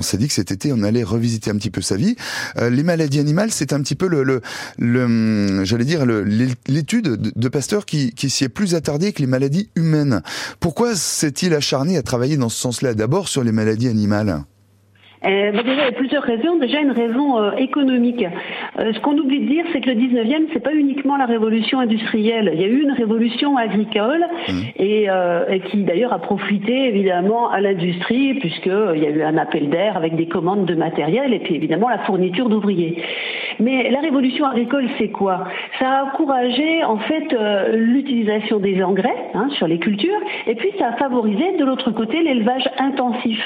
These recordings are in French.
on s'est dit que cet été, on allait revisiter un petit peu sa vie. Euh, les maladies animales, c'est un petit peu le, le, hum, j'allais dire, l'étude de, Pasteur qui, s'y est plus attardée que les maladies humaines. Pourquoi s'est-il acharné à travailler dans ce sens-là? D'abord sur les maladies animales euh, déjà, il y a plusieurs raisons. Déjà, une raison euh, économique. Euh, ce qu'on oublie de dire, c'est que le 19e, c'est pas uniquement la révolution industrielle. Il y a eu une révolution agricole mmh. et, et, qui d'ailleurs a profité évidemment à l'industrie puisqu'il y a eu un appel d'air avec des commandes de matériel et puis évidemment la fourniture d'ouvriers. Mais la révolution agricole, c'est quoi? Ça a encouragé en fait l'utilisation des engrais hein, sur les cultures et puis ça a favorisé de l'autre côté l'élevage intensif.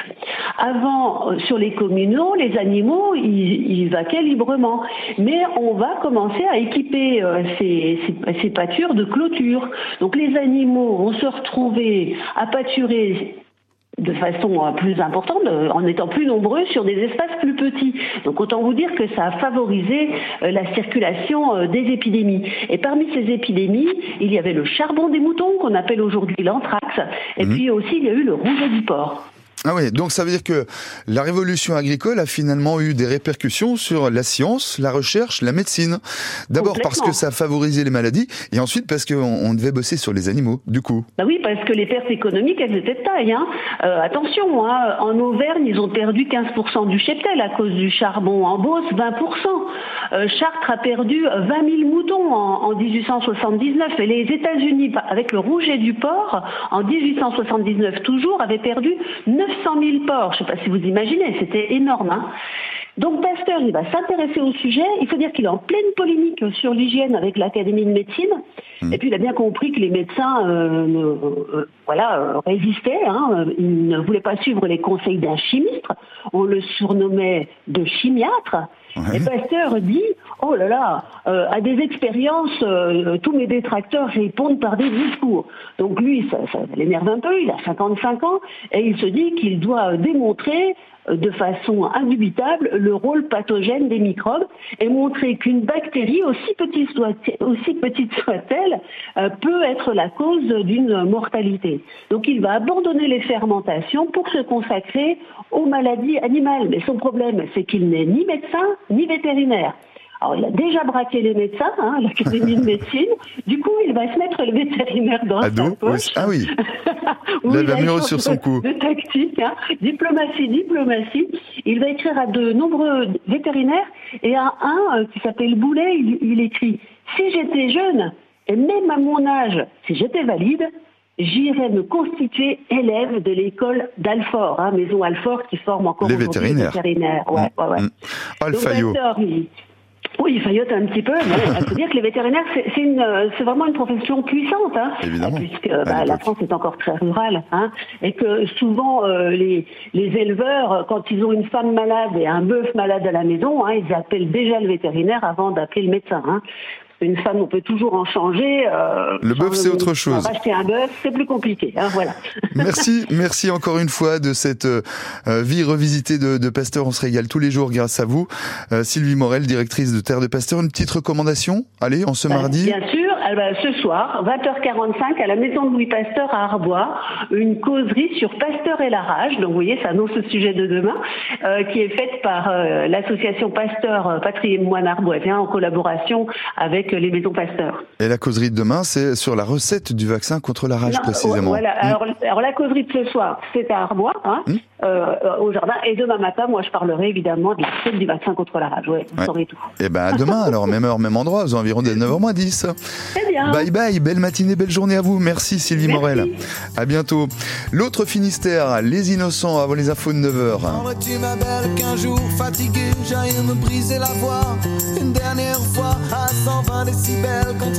Avant, sur les communaux, les animaux, ils, vaquaient librement. Mais on va commencer à équiper euh, ces, pâtures de clôture. Donc les animaux vont se retrouver à pâturer de façon euh, plus importante, euh, en étant plus nombreux sur des espaces plus petits. Donc autant vous dire que ça a favorisé la circulation des épidémies. Et parmi ces épidémies, il y avait le charbon des moutons, qu'on appelle aujourd'hui l'anthrax, et mmh. puis aussi il y a eu le rouge du porc. Ah oui, donc ça veut dire que la révolution agricole a finalement eu des répercussions sur la science, la recherche, la médecine. D'abord parce que ça a favorisé les maladies, et ensuite parce qu'on devait bosser sur les animaux, du coup. Bah oui, parce que les pertes économiques, elles étaient de taille. Hein. Euh, attention, hein, en Auvergne, ils ont perdu 15% du cheptel à cause du charbon. En Beauce, 20%. Euh, Chartres a perdu 20 000 moutons en, en 1879. Et les États-Unis, avec le rouget du porc, en 1879 toujours, avaient perdu 9 900 000 porcs, je ne sais pas si vous imaginez, c'était énorme. Hein. Donc Pasteur, il va s'intéresser au sujet. Il faut dire qu'il est en pleine polémique sur l'hygiène avec l'Académie de médecine. Mmh. Et puis il a bien compris que les médecins euh, euh, voilà, résistaient. Hein. Ils ne voulaient pas suivre les conseils d'un chimiste. On le surnommait de chimiatre. Et Pasteur dit Oh là là, euh, à des expériences, euh, tous mes détracteurs répondent par des discours. Donc lui, ça, ça l'énerve un peu, il a 55 ans, et il se dit qu'il doit démontrer de façon indubitable le rôle pathogène des microbes et montrer qu'une bactérie, aussi petite soit-elle, peut être la cause d'une mortalité. Donc il va abandonner les fermentations pour se consacrer aux maladies animales. Mais son problème, c'est qu'il n'est ni médecin ni vétérinaire. Alors, il a déjà braqué les médecins, hein, l'Académie de médecine. Du coup, il va se mettre le vétérinaire dans sa poche. Ah oui. il va mieux sur son cou. De tactique, hein. diplomatie, diplomatie. Il va écrire à de nombreux vétérinaires et à un euh, qui s'appelle Boulet, il, écrit Si j'étais jeune, et même à mon âge, si j'étais valide, j'irais me constituer élève de l'école d'Alfort, hein, maison Alfort qui forme encore les vétérinaires. Vétérinaires. Ouais, ouais, ouais. Mmh. Oui, il faillote un petit peu, mais il faut dire que les vétérinaires, c'est vraiment une profession puissante, hein, Évidemment. puisque bah, la France est encore très rurale, hein, et que souvent euh, les, les, éleveurs, quand ils ont une femme malade et un bœuf malade à la maison, hein, ils appellent déjà le vétérinaire avant d'appeler le médecin. Une femme, on peut toujours en changer. Euh, le bœuf, c'est autre chose. Acheter un bœuf, c'est plus compliqué. Hein, voilà. merci, merci encore une fois de cette euh, vie revisitée de, de, Pasteur. On se régale tous les jours grâce à vous. Euh, Sylvie Morel, directrice de Terre de Pasteur. Une petite recommandation? Allez, en ce bah, mardi? Bien sûr. Eh ben, ce soir, 20h45, à la maison de Louis Pasteur à Arbois, une causerie sur Pasteur et la rage. Donc, vous voyez, ça annonce le sujet de demain, qui est faite par l'association Pasteur Patrimoine Arboisien en collaboration avec les maisons Pasteur. Et la causerie de demain, c'est sur la recette du vaccin contre la rage, précisément. Voilà. Hmm. Alors, alors, la causerie de ce soir, c'est à Arbois, hein, hmm. euh, au jardin. Et demain matin, moi, je parlerai évidemment de la recette du vaccin contre la rage. Ouais, vous saurez tout. Et eh à demain, alors, même heure, même endroit, aux environs de 9h 10. Très bien. Bye bye, belle matinée, belle journée à vous. Merci Sylvie Morel. À bientôt. L'autre Finistère, les innocents avant les infos de 9h. tu ma belle? Qu'un jour fatigué, j'aille me briser la voix une dernière fois à 120 décibels contre